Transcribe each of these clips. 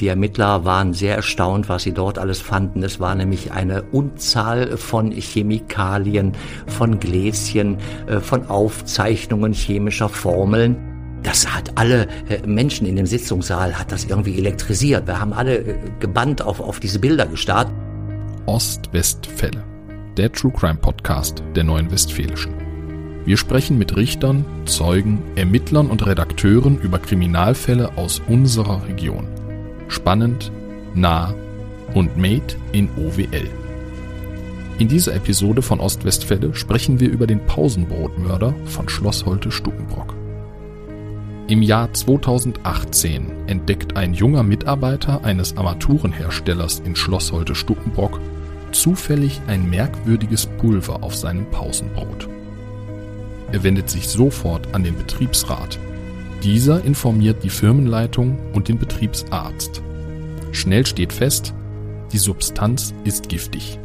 Die Ermittler waren sehr erstaunt, was sie dort alles fanden. Es war nämlich eine Unzahl von Chemikalien, von Gläschen, äh, von Aufzeichnungen chemischer Formeln. Das hat alle äh, Menschen in dem Sitzungssaal, hat das irgendwie elektrisiert. Wir haben alle äh, gebannt auf, auf diese Bilder gestarrt. Ost-Westfälle, der True Crime Podcast der Neuen Westfälischen. Wir sprechen mit Richtern, Zeugen, Ermittlern und Redakteuren über Kriminalfälle aus unserer Region. Spannend, nah und made in OWL. In dieser Episode von Ostwestfälle sprechen wir über den Pausenbrotmörder von Schloss Holte-Stukenbrock. Im Jahr 2018 entdeckt ein junger Mitarbeiter eines Armaturenherstellers in Schloss Holte-Stukenbrock zufällig ein merkwürdiges Pulver auf seinem Pausenbrot. Er wendet sich sofort an den Betriebsrat. Dieser informiert die Firmenleitung und den Betriebsarzt. Schnell steht fest, die Substanz ist giftig.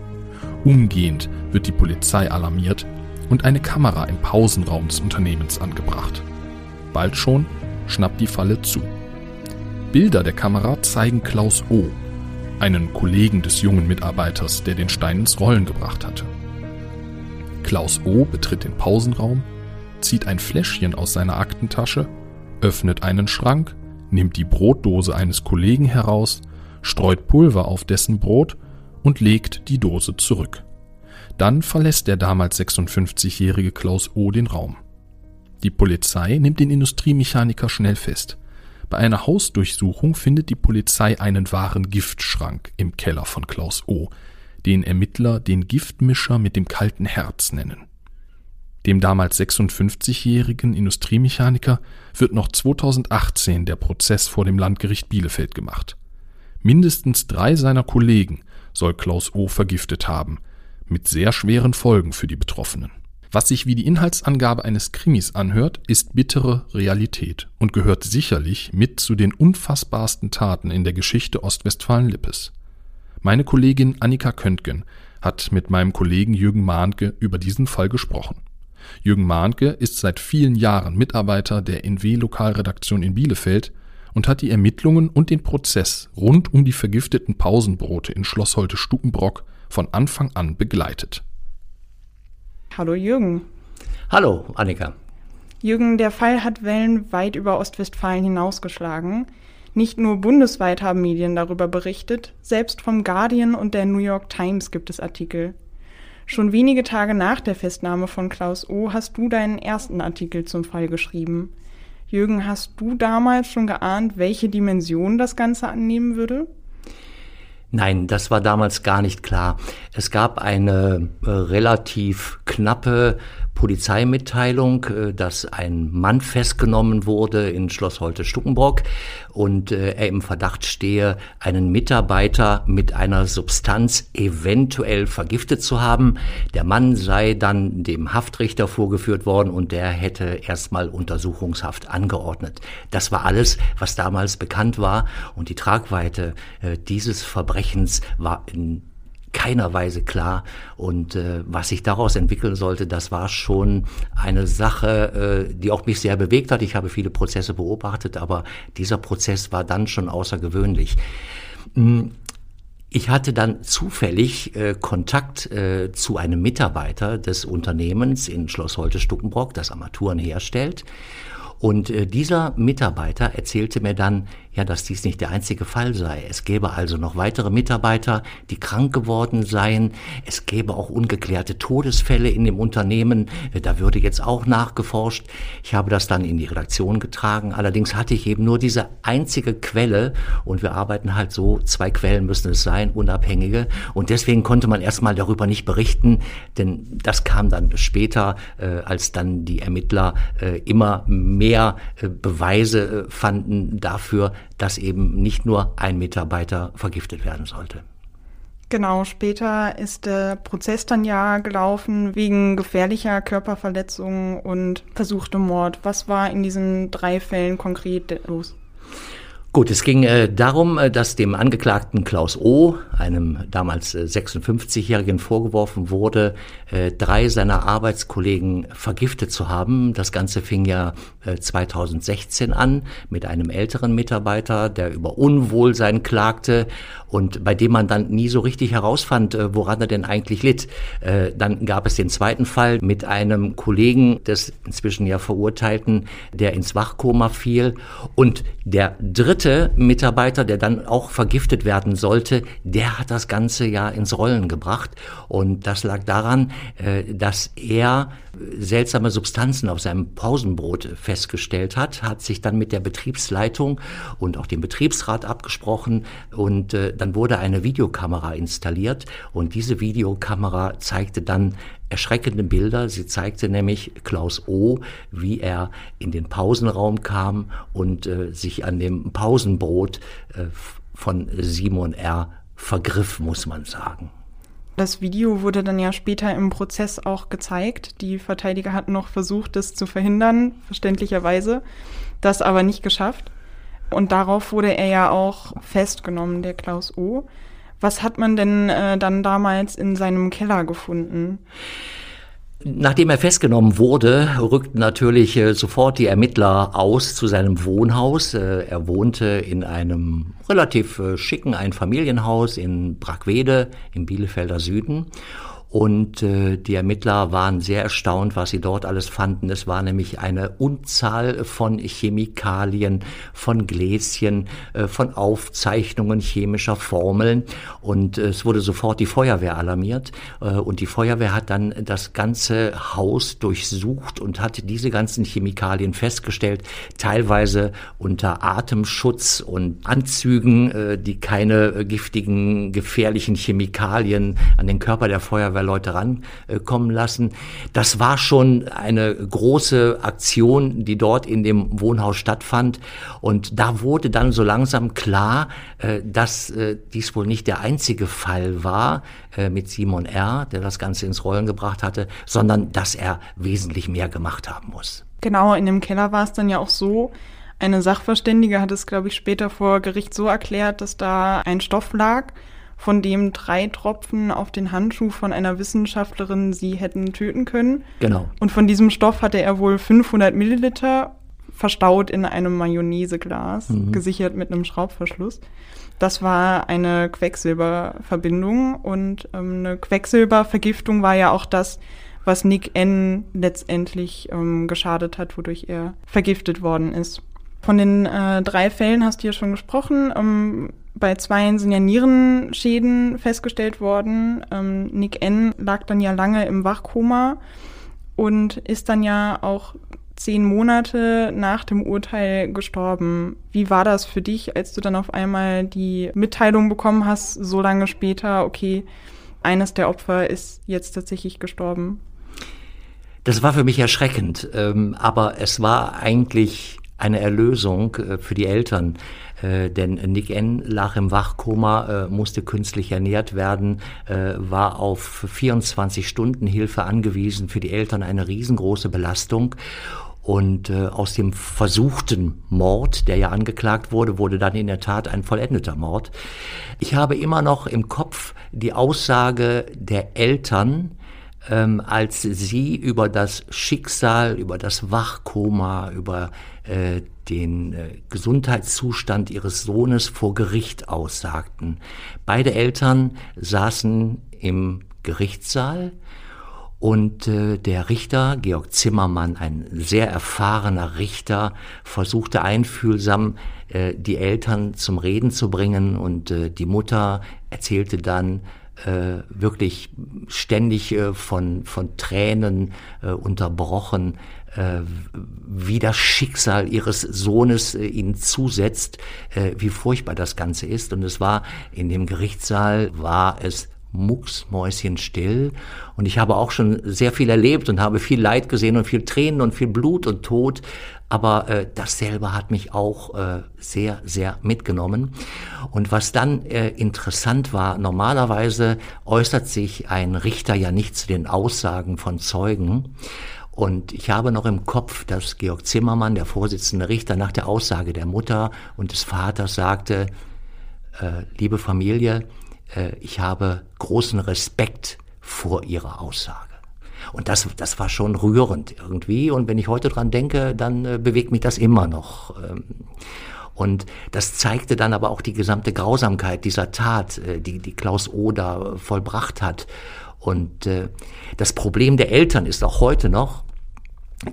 Umgehend wird die Polizei alarmiert und eine Kamera im Pausenraum des Unternehmens angebracht. Bald schon schnappt die Falle zu. Bilder der Kamera zeigen Klaus O., einen Kollegen des jungen Mitarbeiters, der den Stein ins Rollen gebracht hatte. Klaus O. betritt den Pausenraum, zieht ein Fläschchen aus seiner Aktentasche, öffnet einen Schrank, nimmt die Brotdose eines Kollegen heraus, streut Pulver auf dessen Brot und legt die Dose zurück. Dann verlässt der damals 56-jährige Klaus O. den Raum. Die Polizei nimmt den Industriemechaniker schnell fest. Bei einer Hausdurchsuchung findet die Polizei einen wahren Giftschrank im Keller von Klaus O., den Ermittler den Giftmischer mit dem kalten Herz nennen. Dem damals 56-jährigen Industriemechaniker wird noch 2018 der Prozess vor dem Landgericht Bielefeld gemacht. Mindestens drei seiner Kollegen soll Klaus O. vergiftet haben, mit sehr schweren Folgen für die Betroffenen. Was sich wie die Inhaltsangabe eines Krimis anhört, ist bittere Realität und gehört sicherlich mit zu den unfassbarsten Taten in der Geschichte Ostwestfalen-Lippes. Meine Kollegin Annika Köntgen hat mit meinem Kollegen Jürgen Mahnke über diesen Fall gesprochen. Jürgen Mahnke ist seit vielen Jahren Mitarbeiter der NW-Lokalredaktion in Bielefeld und hat die Ermittlungen und den Prozess rund um die vergifteten Pausenbrote in Schloss Holte-Stukenbrock von Anfang an begleitet. Hallo Jürgen. Hallo Annika. Jürgen, der Fall hat Wellen weit über Ostwestfalen hinausgeschlagen. Nicht nur bundesweit haben Medien darüber berichtet, selbst vom Guardian und der New York Times gibt es Artikel. Schon wenige Tage nach der Festnahme von Klaus O. hast du deinen ersten Artikel zum Fall geschrieben. Jürgen, hast du damals schon geahnt, welche Dimension das Ganze annehmen würde? Nein, das war damals gar nicht klar. Es gab eine äh, relativ knappe Polizeimitteilung, äh, dass ein Mann festgenommen wurde in Schloss Holte-Stuckenbrock und äh, er im Verdacht stehe, einen Mitarbeiter mit einer Substanz eventuell vergiftet zu haben. Der Mann sei dann dem Haftrichter vorgeführt worden und der hätte erstmal Untersuchungshaft angeordnet. Das war alles, was damals bekannt war und die Tragweite äh, dieses Verbrechens war in keiner Weise klar. Und äh, was sich daraus entwickeln sollte, das war schon eine Sache, äh, die auch mich sehr bewegt hat. Ich habe viele Prozesse beobachtet, aber dieser Prozess war dann schon außergewöhnlich. Hm, ich hatte dann zufällig äh, Kontakt äh, zu einem Mitarbeiter des Unternehmens in Schloss Holte-Stuckenbrock, das Armaturen herstellt. Und äh, dieser Mitarbeiter erzählte mir dann, ja, dass dies nicht der einzige Fall sei. Es gäbe also noch weitere Mitarbeiter, die krank geworden seien. Es gäbe auch ungeklärte Todesfälle in dem Unternehmen. Da würde jetzt auch nachgeforscht. Ich habe das dann in die Redaktion getragen. Allerdings hatte ich eben nur diese einzige Quelle und wir arbeiten halt so, zwei Quellen müssen es sein, unabhängige. Und deswegen konnte man erstmal darüber nicht berichten, denn das kam dann später, äh, als dann die Ermittler äh, immer mehr äh, Beweise äh, fanden dafür, dass eben nicht nur ein Mitarbeiter vergiftet werden sollte. Genau, später ist der Prozess dann ja gelaufen wegen gefährlicher Körperverletzungen und versuchtem Mord. Was war in diesen drei Fällen konkret los? Gut, es ging äh, darum, äh, dass dem Angeklagten Klaus O., einem damals äh, 56-Jährigen, vorgeworfen wurde, äh, drei seiner Arbeitskollegen vergiftet zu haben. Das Ganze fing ja 2016 äh, an mit einem älteren Mitarbeiter, der über Unwohlsein klagte und bei dem man dann nie so richtig herausfand, äh, woran er denn eigentlich litt. Dann gab es den zweiten Fall mit einem Kollegen des inzwischen ja Verurteilten, der ins Wachkoma fiel. Und der dritte dritte Mitarbeiter, der dann auch vergiftet werden sollte, der hat das Ganze ja ins Rollen gebracht. Und das lag daran, äh, dass er seltsame Substanzen auf seinem Pausenbrot festgestellt hat, hat sich dann mit der Betriebsleitung und auch dem Betriebsrat abgesprochen und äh, dann wurde eine Videokamera installiert und diese Videokamera zeigte dann erschreckende Bilder. Sie zeigte nämlich Klaus O., wie er in den Pausenraum kam und äh, sich an dem Pausenbrot äh, von Simon R. vergriff, muss man sagen. Das Video wurde dann ja später im Prozess auch gezeigt. Die Verteidiger hatten noch versucht, das zu verhindern, verständlicherweise, das aber nicht geschafft. Und darauf wurde er ja auch festgenommen, der Klaus O. Was hat man denn äh, dann damals in seinem Keller gefunden? Nachdem er festgenommen wurde, rückten natürlich äh, sofort die Ermittler aus zu seinem Wohnhaus. Äh, er wohnte in einem relativ äh, schicken Einfamilienhaus in Brackwede im Bielefelder Süden. Und äh, die Ermittler waren sehr erstaunt, was sie dort alles fanden. Es war nämlich eine Unzahl von Chemikalien, von Gläschen, äh, von Aufzeichnungen chemischer Formeln. Und äh, es wurde sofort die Feuerwehr alarmiert. Äh, und die Feuerwehr hat dann das ganze Haus durchsucht und hat diese ganzen Chemikalien festgestellt, teilweise unter Atemschutz und Anzügen, äh, die keine äh, giftigen, gefährlichen Chemikalien an den Körper der Feuerwehr Leute rankommen lassen. Das war schon eine große Aktion, die dort in dem Wohnhaus stattfand. Und da wurde dann so langsam klar, äh, dass äh, dies wohl nicht der einzige Fall war äh, mit Simon R., der das Ganze ins Rollen gebracht hatte, sondern dass er wesentlich mehr gemacht haben muss. Genau, in dem Keller war es dann ja auch so, eine Sachverständige hat es, glaube ich, später vor Gericht so erklärt, dass da ein Stoff lag, von dem drei Tropfen auf den Handschuh von einer Wissenschaftlerin sie hätten töten können. Genau. Und von diesem Stoff hatte er wohl 500 Milliliter verstaut in einem Mayonnaiseglas, mhm. gesichert mit einem Schraubverschluss. Das war eine Quecksilberverbindung und ähm, eine Quecksilbervergiftung war ja auch das, was Nick N. letztendlich ähm, geschadet hat, wodurch er vergiftet worden ist. Von den äh, drei Fällen hast du ja schon gesprochen. Ähm, bei zweien sind ja Nierenschäden festgestellt worden. Ähm, Nick N. lag dann ja lange im Wachkoma und ist dann ja auch zehn Monate nach dem Urteil gestorben. Wie war das für dich, als du dann auf einmal die Mitteilung bekommen hast, so lange später, okay, eines der Opfer ist jetzt tatsächlich gestorben? Das war für mich erschreckend, ähm, aber es war eigentlich eine Erlösung äh, für die Eltern. Äh, denn Nick N. lag im Wachkoma, äh, musste künstlich ernährt werden, äh, war auf 24 Stunden Hilfe angewiesen, für die Eltern eine riesengroße Belastung. Und äh, aus dem versuchten Mord, der ja angeklagt wurde, wurde dann in der Tat ein vollendeter Mord. Ich habe immer noch im Kopf die Aussage der Eltern, ähm, als sie über das Schicksal, über das Wachkoma, über äh, den äh, Gesundheitszustand ihres Sohnes vor Gericht aussagten. Beide Eltern saßen im Gerichtssaal und äh, der Richter, Georg Zimmermann, ein sehr erfahrener Richter, versuchte einfühlsam äh, die Eltern zum Reden zu bringen und die Mutter erzählte dann, äh, wirklich ständig äh, von, von Tränen äh, unterbrochen, äh, wie das Schicksal ihres Sohnes äh, ihnen zusetzt, äh, wie furchtbar das Ganze ist. Und es war in dem Gerichtssaal, war es mucksmäuschenstill. Und ich habe auch schon sehr viel erlebt und habe viel Leid gesehen und viel Tränen und viel Blut und Tod. Aber äh, das selber hat mich auch äh, sehr, sehr mitgenommen. Und was dann äh, interessant war, normalerweise äußert sich ein Richter ja nicht zu den Aussagen von Zeugen. Und ich habe noch im Kopf, dass Georg Zimmermann, der Vorsitzende Richter, nach der Aussage der Mutter und des Vaters sagte, äh, liebe Familie, äh, ich habe großen Respekt vor Ihrer Aussage. Und das, das war schon rührend irgendwie. Und wenn ich heute dran denke, dann äh, bewegt mich das immer noch. Ähm, und das zeigte dann aber auch die gesamte Grausamkeit dieser Tat, äh, die, die Klaus Oder vollbracht hat. Und äh, das Problem der Eltern ist auch heute noch,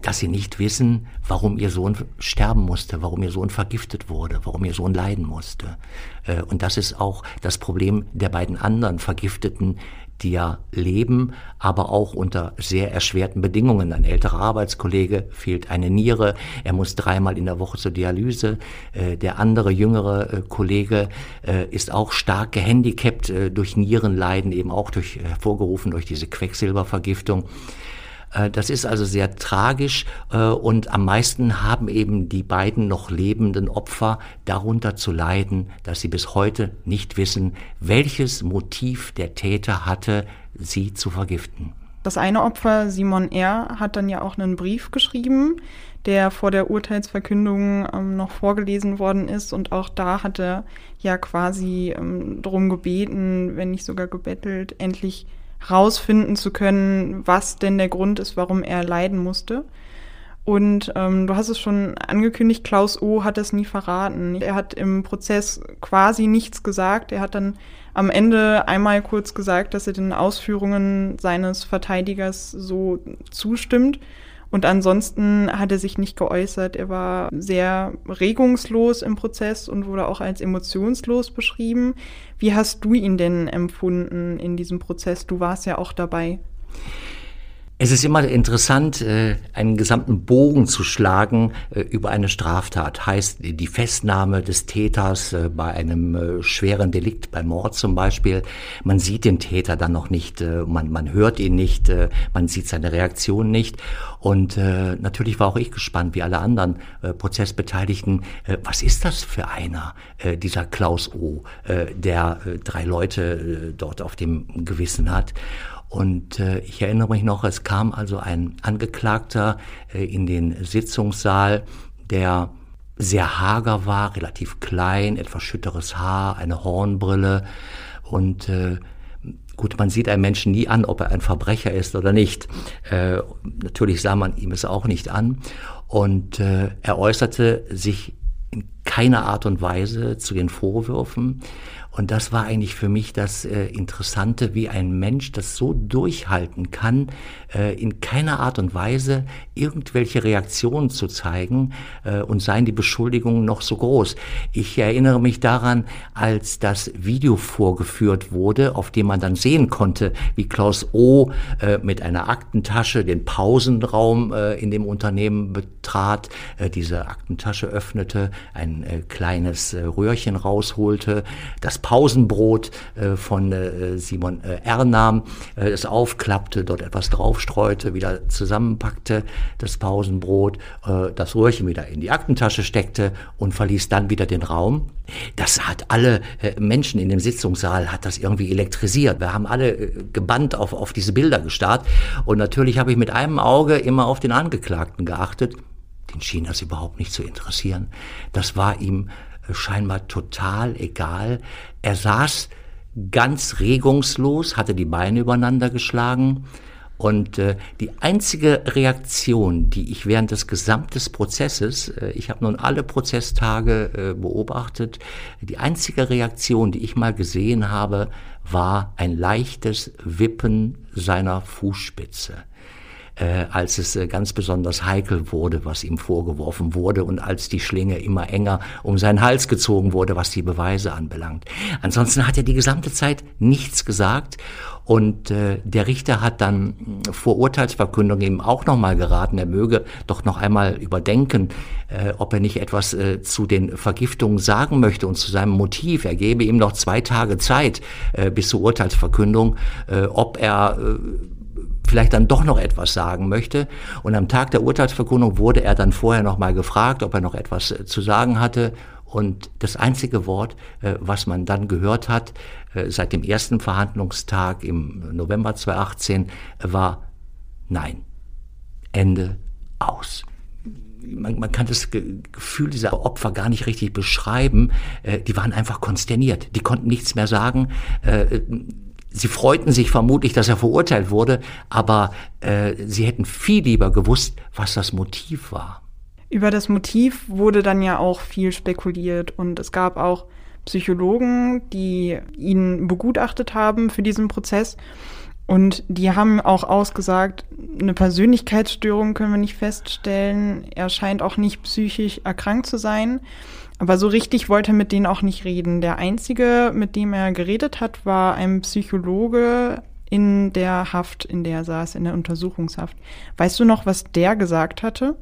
dass sie nicht wissen, warum ihr Sohn sterben musste, warum ihr Sohn vergiftet wurde, warum ihr Sohn leiden musste. Äh, und das ist auch das Problem der beiden anderen Vergifteten, die ja leben, aber auch unter sehr erschwerten Bedingungen. Ein älterer Arbeitskollege fehlt eine Niere, er muss dreimal in der Woche zur Dialyse. Äh, der andere jüngere äh, Kollege äh, ist auch stark gehandicapt durch Nierenleiden, eben auch durch, hervorgerufen durch diese Quecksilbervergiftung. Äh, das ist also sehr tragisch äh, und am meisten haben eben die beiden noch lebenden Opfer darunter zu leiden, dass sie bis heute nicht wissen, welches Motiv der Täter hatte, sie zu vergiften. Das eine Opfer, Simon R., hat dann ja auch einen Brief geschrieben, der vor der Urteilsverkündung ähm, noch vorgelesen worden ist. Und auch da hat er ja quasi ähm, darum gebeten, wenn nicht sogar gebettelt, endlich rausfinden zu können, was denn der Grund ist, warum er leiden musste. Und ähm, du hast es schon angekündigt, Klaus O. hat es nie verraten. Er hat im Prozess quasi nichts gesagt. Er hat dann am Ende einmal kurz gesagt, dass er den Ausführungen seines Verteidigers so zustimmt. Und ansonsten hat er sich nicht geäußert. Er war sehr regungslos im Prozess und wurde auch als emotionslos beschrieben. Wie hast du ihn denn empfunden in diesem Prozess? Du warst ja auch dabei. Es ist immer interessant, äh, einen gesamten Bogen zu schlagen äh, über eine Straftat. Heißt die Festnahme des Täters äh, bei einem schweren Delikt, bei Mord zum Beispiel. Man sieht den Täter dann noch nicht, man, man hört ihn nicht, man sieht seine Reaktion nicht. Und natürlich war auch ich gespannt, wie alle anderen Prozessbeteiligten, was ist das für einer, dieser Klaus O., der drei Leute dort auf dem Gewissen hat. Und äh, ich erinnere mich noch, es kam also ein Angeklagter äh, in den Sitzungssaal, der sehr hager war, relativ klein, etwas schütteres Haar, eine Hornbrille und äh, gut, man sieht einen Menschen nie an, ob er ein Verbrecher ist oder nicht. Äh, natürlich sah man ihm es auch nicht an und äh, er äußerte sich in keiner Art und Weise zu den Vorwürfen. Und das war eigentlich für mich das äh, Interessante, wie ein Mensch das so durchhalten kann, äh, in keiner Art und Weise irgendwelche Reaktionen zu zeigen äh, und seien die Beschuldigungen noch so groß. Ich erinnere mich daran, als das Video vorgeführt wurde, auf dem man dann sehen konnte, wie Klaus O. Äh, mit einer Aktentasche den Pausenraum äh, in dem Unternehmen betrat, äh, diese Aktentasche öffnete, ein kleines Röhrchen rausholte, das Pausenbrot äh, von äh, Simon äh, äh, es aufklappte, dort etwas draufstreute, wieder zusammenpackte, das Pausenbrot, das Röhrchen wieder in die Aktentasche steckte und verließ dann wieder den Raum. Das hat alle Menschen in dem Sitzungssaal, hat das irgendwie elektrisiert. Wir haben alle gebannt auf, auf diese Bilder gestarrt. Und natürlich habe ich mit einem Auge immer auf den Angeklagten geachtet. Den schien das überhaupt nicht zu interessieren. Das war ihm scheinbar total egal. Er saß ganz regungslos, hatte die Beine übereinander geschlagen und äh, die einzige Reaktion, die ich während des gesamten Prozesses, äh, ich habe nun alle Prozesstage äh, beobachtet, die einzige Reaktion, die ich mal gesehen habe, war ein leichtes Wippen seiner Fußspitze äh, als es äh, ganz besonders heikel wurde, was ihm vorgeworfen wurde und als die Schlinge immer enger um seinen Hals gezogen wurde, was die Beweise anbelangt. Ansonsten hat er die gesamte Zeit nichts gesagt und äh, der Richter hat dann vor Urteilsverkündung ihm auch nochmal geraten, er möge doch noch einmal überdenken, äh, ob er nicht etwas äh, zu den Vergiftungen sagen möchte und zu seinem Motiv. Er gebe ihm noch zwei Tage Zeit äh, bis zur Urteilsverkündung, äh, ob er äh, vielleicht dann doch noch etwas sagen möchte. Und am Tag der Urteilsverkündung wurde er dann vorher noch mal gefragt, ob er noch etwas äh, zu sagen hatte. Und das einzige Wort, äh, was man dann gehört hat, äh, seit dem ersten Verhandlungstag im November 2018, war Nein. Ende aus man, man kann das Gefühl dieser Opfer gar nicht richtig beschreiben. Die waren einfach konsterniert. Die konnten nichts mehr sagen. Sie freuten sich vermutlich, dass er verurteilt wurde, aber äh, sie hätten viel lieber gewusst, was das Motiv war. Über das Motiv wurde dann ja auch viel spekuliert und es gab auch Psychologen, die ihn begutachtet haben für diesen Prozess. Und die haben auch ausgesagt, eine Persönlichkeitsstörung können wir nicht feststellen. Er scheint auch nicht psychisch erkrankt zu sein. Aber so richtig wollte er mit denen auch nicht reden. Der einzige, mit dem er geredet hat, war ein Psychologe in der Haft, in der er saß, in der Untersuchungshaft. Weißt du noch, was der gesagt hatte?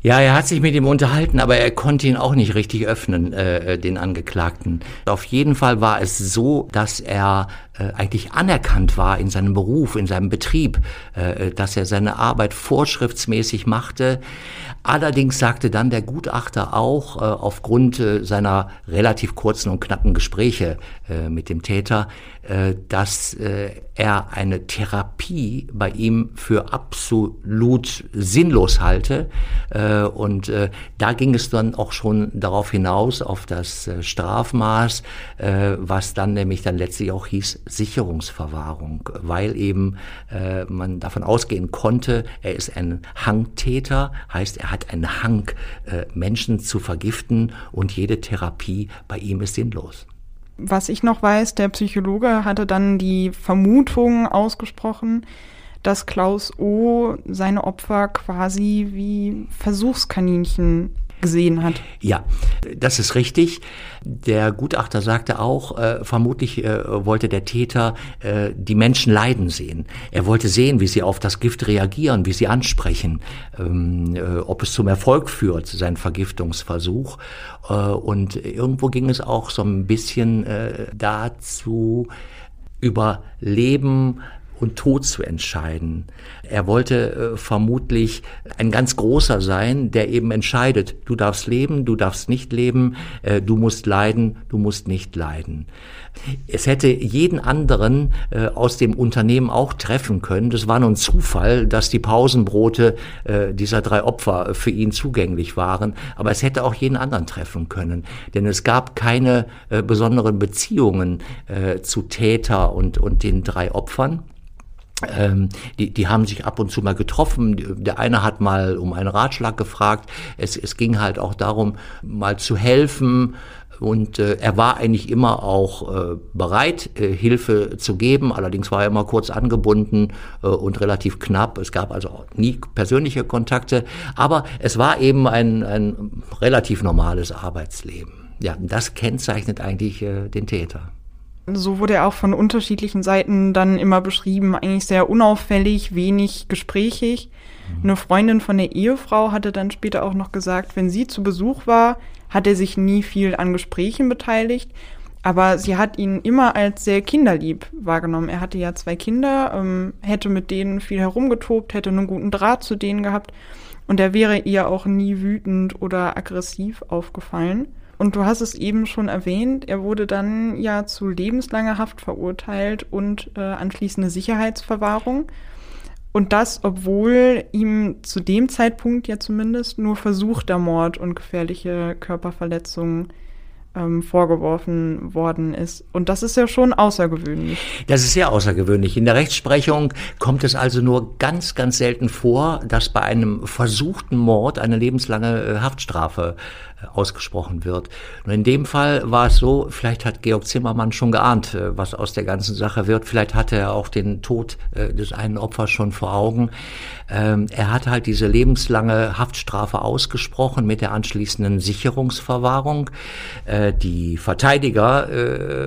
Ja, er hat sich mit ihm unterhalten, aber er konnte ihn auch nicht richtig öffnen, äh, den Angeklagten. Auf jeden Fall war es so, dass er äh, eigentlich anerkannt war in seinem Beruf, in seinem Betrieb, äh, dass er seine Arbeit vorschriftsmäßig machte. Allerdings sagte dann der Gutachter auch, äh, aufgrund äh, seiner relativ kurzen und knappen Gespräche äh, mit dem Täter, dass er eine Therapie bei ihm für absolut sinnlos halte. Und da ging es dann auch schon darauf hinaus, auf das Strafmaß, was dann nämlich dann letztlich auch hieß Sicherungsverwahrung, weil eben man davon ausgehen konnte, er ist ein Hangtäter, heißt er hat einen Hang, Menschen zu vergiften und jede Therapie bei ihm ist sinnlos was ich noch weiß, der Psychologe hatte dann die Vermutung ausgesprochen, dass Klaus O. seine Opfer quasi wie Versuchskaninchen gesehen hat. Ja, das ist richtig. Der Gutachter sagte auch, äh, vermutlich äh, wollte der Täter äh, die Menschen leiden sehen. Er wollte sehen, wie sie auf das Gift reagieren, wie sie ansprechen, ähm, äh, ob es zum Erfolg führt, sein Vergiftungsversuch. Äh, und irgendwo ging es auch so ein bisschen äh, dazu, über Leben und Tod zu entscheiden. Er wollte äh, vermutlich ein ganz großer sein, der eben entscheidet, du darfst leben, du darfst nicht leben, äh, du musst leiden, du musst nicht leiden. Es hätte jeden anderen äh, aus dem Unternehmen auch treffen können. Das war nun Zufall, dass die Pausenbrote äh, dieser drei Opfer für ihn zugänglich waren. Aber es hätte auch jeden anderen treffen können. Denn es gab keine äh, besonderen Beziehungen äh, zu Täter und, und den drei Opfern. Ähm, die, die haben sich ab und zu mal getroffen. Der eine hat mal um einen Ratschlag gefragt. Es, es ging halt auch darum, mal zu helfen. Und äh, er war eigentlich immer auch äh, bereit, äh, Hilfe zu geben. Allerdings war er immer kurz angebunden äh, und relativ knapp. Es gab also nie persönliche Kontakte. Aber es war eben ein, ein relativ normales Arbeitsleben. Ja, das kennzeichnet eigentlich äh, den Täter. So wurde er auch von unterschiedlichen Seiten dann immer beschrieben, eigentlich sehr unauffällig, wenig gesprächig. Mhm. Eine Freundin von der Ehefrau hatte dann später auch noch gesagt, wenn sie zu Besuch war, hat er sich nie viel an Gesprächen beteiligt, aber sie hat ihn immer als sehr kinderlieb wahrgenommen. Er hatte ja zwei Kinder, ähm, hätte mit denen viel herumgetobt, hätte einen guten Draht zu denen gehabt und er wäre ihr auch nie wütend oder aggressiv aufgefallen. Und du hast es eben schon erwähnt, er wurde dann ja zu lebenslanger Haft verurteilt und äh, anschließende Sicherheitsverwahrung. Und das, obwohl ihm zu dem Zeitpunkt ja zumindest nur versuchter Mord und gefährliche Körperverletzungen ähm, vorgeworfen worden ist. Und das ist ja schon außergewöhnlich. Das ist sehr außergewöhnlich. In der Rechtsprechung kommt es also nur ganz, ganz selten vor, dass bei einem versuchten Mord eine lebenslange äh, Haftstrafe ausgesprochen wird. Und in dem Fall war es so, vielleicht hat Georg Zimmermann schon geahnt, äh, was aus der ganzen Sache wird. Vielleicht hatte er auch den Tod äh, des einen Opfers schon vor Augen. Ähm, er hat halt diese lebenslange Haftstrafe ausgesprochen mit der anschließenden Sicherungsverwahrung. Äh, die Verteidiger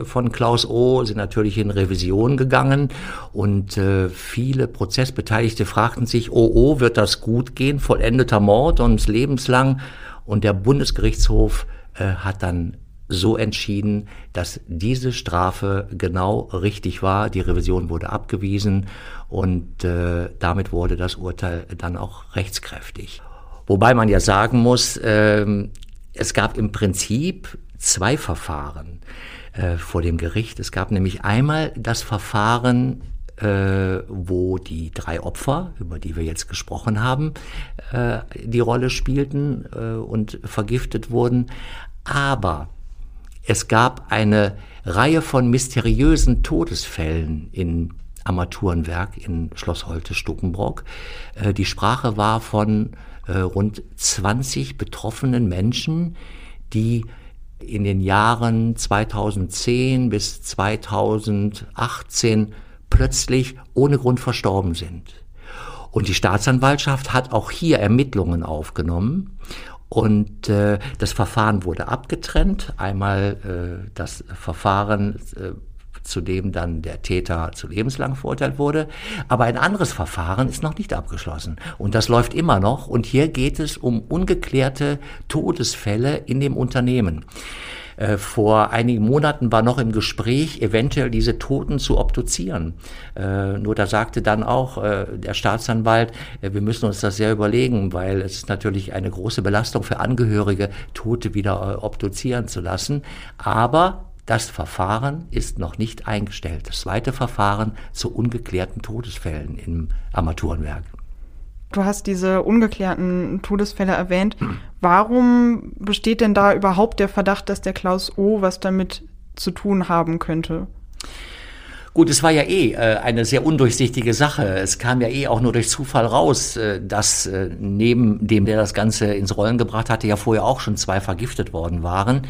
von Klaus O. sind natürlich in Revision gegangen und viele Prozessbeteiligte fragten sich, oh, oh, wird das gut gehen? Vollendeter Mord und lebenslang und der Bundesgerichtshof äh, hat dann so entschieden, dass diese Strafe genau richtig war. Die Revision wurde abgewiesen und äh, damit wurde das Urteil dann auch rechtskräftig. Wobei man ja sagen muss, äh, es gab im Prinzip zwei Verfahren äh, vor dem Gericht. Es gab nämlich einmal das Verfahren wo die drei Opfer, über die wir jetzt gesprochen haben, äh, die Rolle spielten äh, und vergiftet wurden. Aber es gab eine Reihe von mysteriösen Todesfällen in Armaturenwerk in Schloss Holte-Stukenbrock. Äh, die Sprache war von äh, rund 20 betroffenen Menschen, die in den Jahren 2010 bis 2018 plötzlich ohne Grund verstorben sind. Und die Staatsanwaltschaft hat auch hier Ermittlungen aufgenommen und äh, das Verfahren wurde abgetrennt. Einmal äh, das Verfahren äh, zu dem dann der Täter zu lebenslang verurteilt wurde. Aber ein anderes Verfahren ist noch nicht abgeschlossen. Und das läuft immer noch. Und hier geht es um ungeklärte Todesfälle in dem Unternehmen. Äh, vor einigen Monaten war noch im Gespräch, eventuell diese Toten zu obduzieren. Äh, nur da sagte dann auch äh, der Staatsanwalt, wir müssen uns das sehr überlegen, weil es ist natürlich eine große Belastung für Angehörige, Tote wieder obduzieren zu lassen. Aber das Verfahren ist noch nicht eingestellt. Das zweite Verfahren zu ungeklärten Todesfällen im Armaturenwerk. Du hast diese ungeklärten Todesfälle erwähnt. Warum besteht denn da überhaupt der Verdacht, dass der Klaus O was damit zu tun haben könnte? Gut, es war ja eh äh, eine sehr undurchsichtige Sache. Es kam ja eh auch nur durch Zufall raus, äh, dass äh, neben dem, der das Ganze ins Rollen gebracht hatte, ja vorher auch schon zwei vergiftet worden waren.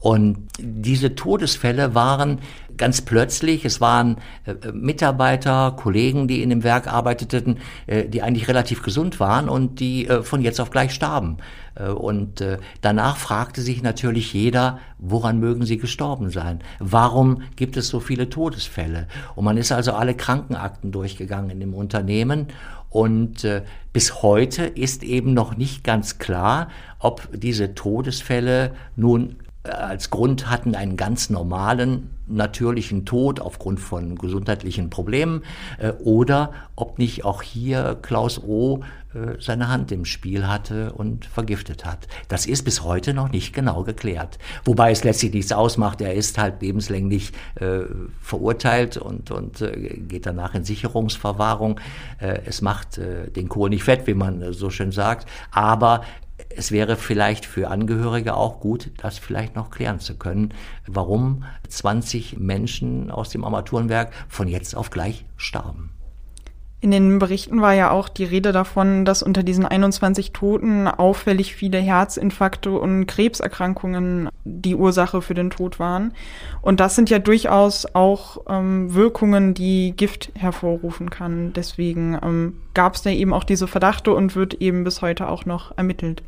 Und diese Todesfälle waren ganz plötzlich, es waren äh, Mitarbeiter, Kollegen, die in dem Werk arbeiteten, äh, die eigentlich relativ gesund waren und die äh, von jetzt auf gleich starben. Äh, und äh, danach fragte sich natürlich jeder, woran mögen sie gestorben sein? Warum gibt es so viele Todesfälle? Und man ist also alle Krankenakten durchgegangen in dem Unternehmen und äh, bis heute ist eben noch nicht ganz klar, ob diese Todesfälle nun als Grund hatten einen ganz normalen natürlichen Tod aufgrund von gesundheitlichen Problemen äh, oder ob nicht auch hier Klaus O äh, seine Hand im Spiel hatte und vergiftet hat. Das ist bis heute noch nicht genau geklärt. Wobei es letztlich nichts ausmacht. Er ist halt lebenslänglich äh, verurteilt und, und äh, geht danach in Sicherungsverwahrung. Äh, es macht äh, den Kohl nicht fett, wie man so schön sagt. Aber es wäre vielleicht für Angehörige auch gut, das vielleicht noch klären zu können, warum 20 Menschen aus dem Armaturenwerk von jetzt auf gleich starben. In den Berichten war ja auch die Rede davon, dass unter diesen 21 Toten auffällig viele Herzinfarkte und Krebserkrankungen die Ursache für den Tod waren. Und das sind ja durchaus auch ähm, Wirkungen, die Gift hervorrufen kann. Deswegen ähm, gab es da eben auch diese Verdachte und wird eben bis heute auch noch ermittelt.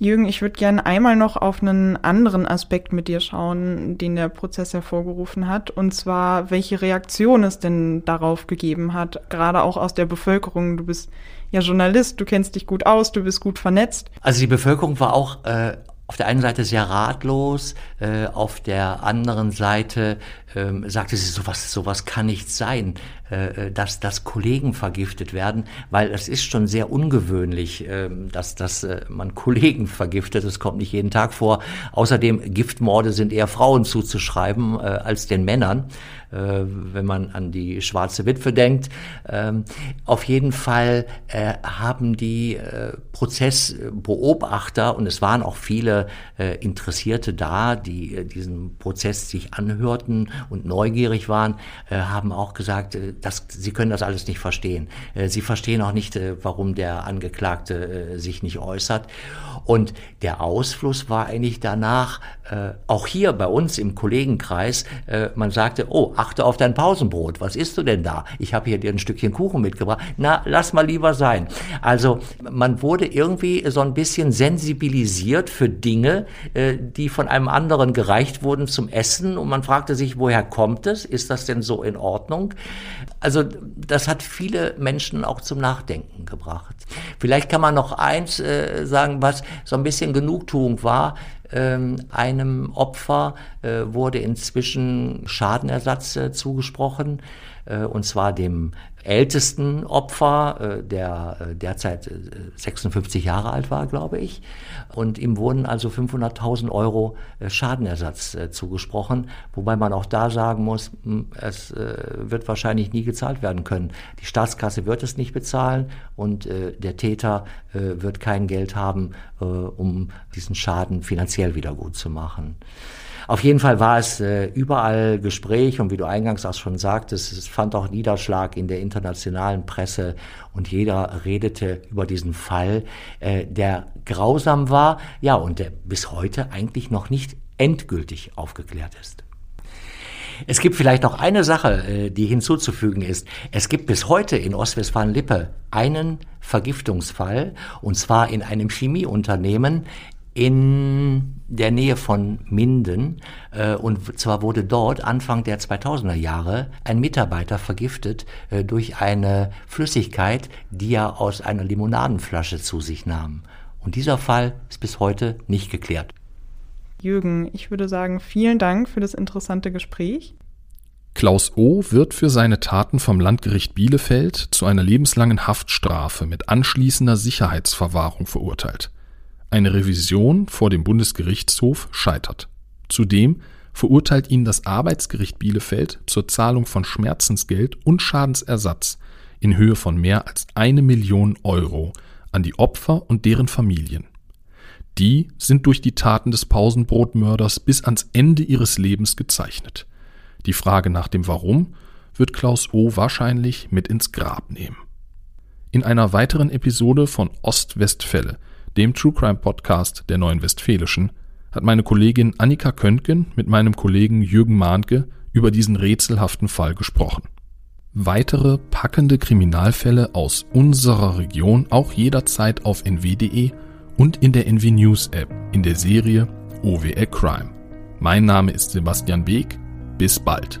Jürgen, ich würde gerne einmal noch auf einen anderen Aspekt mit dir schauen, den der Prozess hervorgerufen hat, und zwar, welche Reaktion es denn darauf gegeben hat, gerade auch aus der Bevölkerung. Du bist ja Journalist, du kennst dich gut aus, du bist gut vernetzt. Also die Bevölkerung war auch äh, auf der einen Seite sehr ratlos, äh, auf der anderen Seite ähm, sagte sie, sowas, sowas kann nicht sein, äh, dass, dass Kollegen vergiftet werden, weil es ist schon sehr ungewöhnlich, äh, dass, dass äh, man Kollegen vergiftet. Das kommt nicht jeden Tag vor. Außerdem, Giftmorde sind eher Frauen zuzuschreiben äh, als den Männern, äh, wenn man an die schwarze Witwe denkt. Ähm, auf jeden Fall äh, haben die äh, Prozessbeobachter, und es waren auch viele äh, Interessierte da, die äh, diesen Prozess sich anhörten und neugierig waren, äh, haben auch gesagt, äh, dass sie können das alles nicht verstehen. Äh, sie verstehen auch nicht, äh, warum der Angeklagte äh, sich nicht äußert. Und der Ausfluss war eigentlich danach, äh, auch hier bei uns im Kollegenkreis, äh, man sagte, oh, achte auf dein Pausenbrot, was isst du denn da? Ich habe hier dir ein Stückchen Kuchen mitgebracht. Na, lass mal lieber sein. Also man wurde irgendwie so ein bisschen sensibilisiert für Dinge, äh, die von einem anderen gereicht wurden zum Essen und man fragte sich, woher kommt es? Ist das denn so in Ordnung? Also das hat viele Menschen auch zum Nachdenken gebracht. Vielleicht kann man noch eins äh, sagen, was so ein bisschen Genugtuung war. Ähm, einem Opfer äh, wurde inzwischen Schadenersatz äh, zugesprochen, und zwar dem ältesten Opfer, der derzeit 56 Jahre alt war, glaube ich. Und ihm wurden also 500.000 Euro Schadenersatz zugesprochen, wobei man auch da sagen muss, hm, es wird wahrscheinlich nie gezahlt werden können. Die Staatskasse wird es nicht bezahlen und der Täter wird kein Geld haben, um diesen Schaden finanziell wieder gut zu machen. Auf jeden Fall war es äh, überall Gespräch und wie du eingangs auch schon sagtest, es fand auch Niederschlag in der internationalen Presse und jeder redete über diesen Fall, äh, der grausam war, ja, und der bis heute eigentlich noch nicht endgültig aufgeklärt ist. Es gibt vielleicht noch eine Sache, äh, die hinzuzufügen ist. Es gibt bis heute in Ostwestfalen-Lippe einen Vergiftungsfall, und zwar in einem Chemieunternehmen in der Nähe von Minden. Äh, und zwar wurde dort Anfang der 2000er Jahre ein Mitarbeiter vergiftet äh, durch eine Flüssigkeit, die er aus einer Limonadenflasche zu sich nahm. Und dieser Fall ist bis heute nicht geklärt. Jürgen, ich würde sagen, vielen Dank für das interessante Gespräch. Klaus O. wird für seine Taten vom Landgericht Bielefeld zu einer lebenslangen Haftstrafe mit anschließender Sicherheitsverwahrung verurteilt. Eine Revision vor dem Bundesgerichtshof scheitert. Zudem verurteilt ihn das Arbeitsgericht Bielefeld zur Zahlung von Schmerzensgeld und Schadensersatz in Höhe von mehr als eine Million Euro an die Opfer und deren Familien. Die sind durch die Taten des Pausenbrotmörders bis ans Ende ihres Lebens gezeichnet. Die Frage nach dem Warum wird Klaus O. wahrscheinlich mit ins Grab nehmen. In einer weiteren Episode von Ostwestfälle dem True Crime Podcast der Neuen Westfälischen, hat meine Kollegin Annika Köntgen mit meinem Kollegen Jürgen Mahnke über diesen rätselhaften Fall gesprochen. Weitere packende Kriminalfälle aus unserer Region auch jederzeit auf nw.de und in der NW News App in der Serie OWL Crime. Mein Name ist Sebastian Beek. Bis bald.